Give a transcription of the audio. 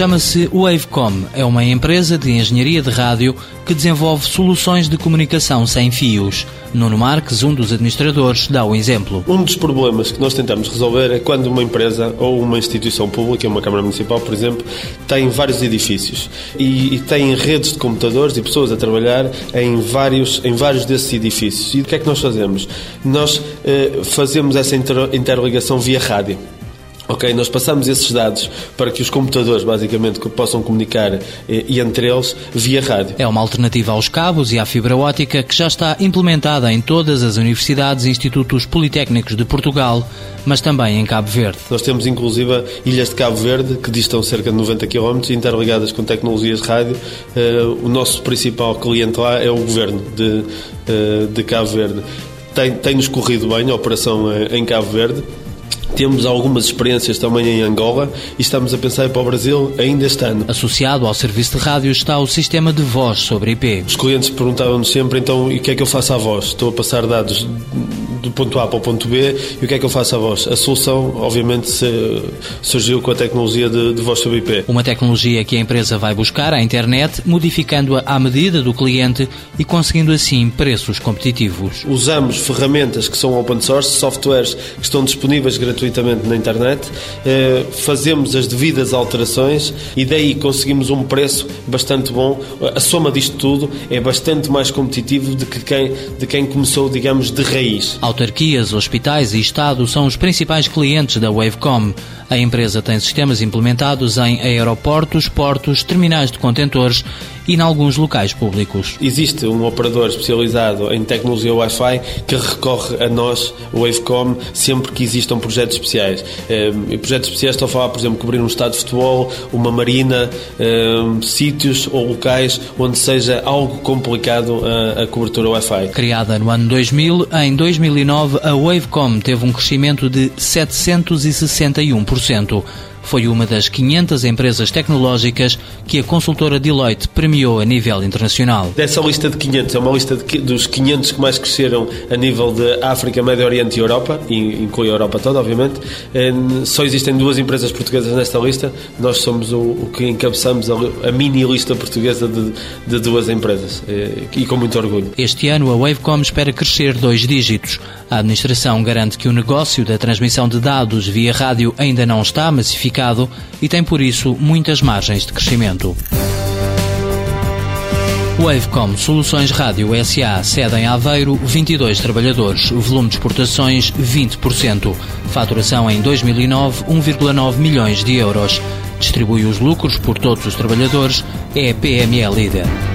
Chama-se Wavecom. É uma empresa de engenharia de rádio que desenvolve soluções de comunicação sem fios. Nuno Marques, um dos administradores, dá o exemplo. Um dos problemas que nós tentamos resolver é quando uma empresa ou uma instituição pública, uma Câmara Municipal, por exemplo, tem vários edifícios e, e tem redes de computadores e pessoas a trabalhar em vários, em vários desses edifícios. E o que é que nós fazemos? Nós eh, fazemos essa inter interligação via rádio. Ok, nós passamos esses dados para que os computadores, basicamente, possam comunicar e, e, entre eles via rádio. É uma alternativa aos cabos e à fibra ótica que já está implementada em todas as universidades e institutos politécnicos de Portugal, mas também em Cabo Verde. Nós temos, inclusive, ilhas de Cabo Verde que distam cerca de 90 km, interligadas com tecnologias de rádio. Uh, o nosso principal cliente lá é o governo de, uh, de Cabo Verde. Tem-nos tem corrido bem a operação eh, em Cabo Verde temos algumas experiências também em Angola e estamos a pensar para o Brasil ainda este ano. Associado ao serviço de rádio está o sistema de voz sobre IP. Os clientes perguntavam-nos sempre, então, e o que é que eu faço à voz? Estou a passar dados do ponto A para o ponto B e o que é que eu faço à voz? A solução, obviamente, surgiu com a tecnologia de, de voz sobre IP. Uma tecnologia que a empresa vai buscar à internet, modificando-a à medida do cliente e conseguindo assim preços competitivos. Usamos ferramentas que são open source, softwares que estão disponíveis gratuitamente na internet, eh, fazemos as devidas alterações e daí conseguimos um preço bastante bom. A soma disto tudo é bastante mais competitivo do que quem, de quem começou, digamos, de raiz. Autarquias, hospitais e Estado são os principais clientes da Wavecom. A empresa tem sistemas implementados em aeroportos, portos, terminais de contentores e em alguns locais públicos. Existe um operador especializado em tecnologia Wi-Fi que recorre a nós, o Wavecom, sempre que existam projetos especiais. Eh, e projetos especiais estão a falar, por exemplo, cobrir um estado de futebol, uma marina, eh, sítios ou locais onde seja algo complicado a cobertura Wi-Fi. Criada no ano 2000, em 2009 a Wavecom teve um crescimento de 761% foi uma das 500 empresas tecnológicas que a consultora Deloitte premiou a nível internacional. Dessa lista de 500, é uma lista de, dos 500 que mais cresceram a nível de África, Médio Oriente e Europa, e inclui a Europa toda, obviamente. Só existem duas empresas portuguesas nesta lista, nós somos o, o que encabeçamos a, a, mini lista portuguesa de, de duas empresas, eh, e com muito orgulho. Este ano a Wavecom espera crescer dois dígitos. A administração garante que o negócio da transmissão de dados via rádio ainda não está massificado e tem por isso muitas margens de crescimento. Wavecom Soluções Rádio SA, sede em Aveiro, 22 trabalhadores, volume de exportações 20%, faturação em 2009 1,9 milhões de euros. Distribui os lucros por todos os trabalhadores, é PME líder.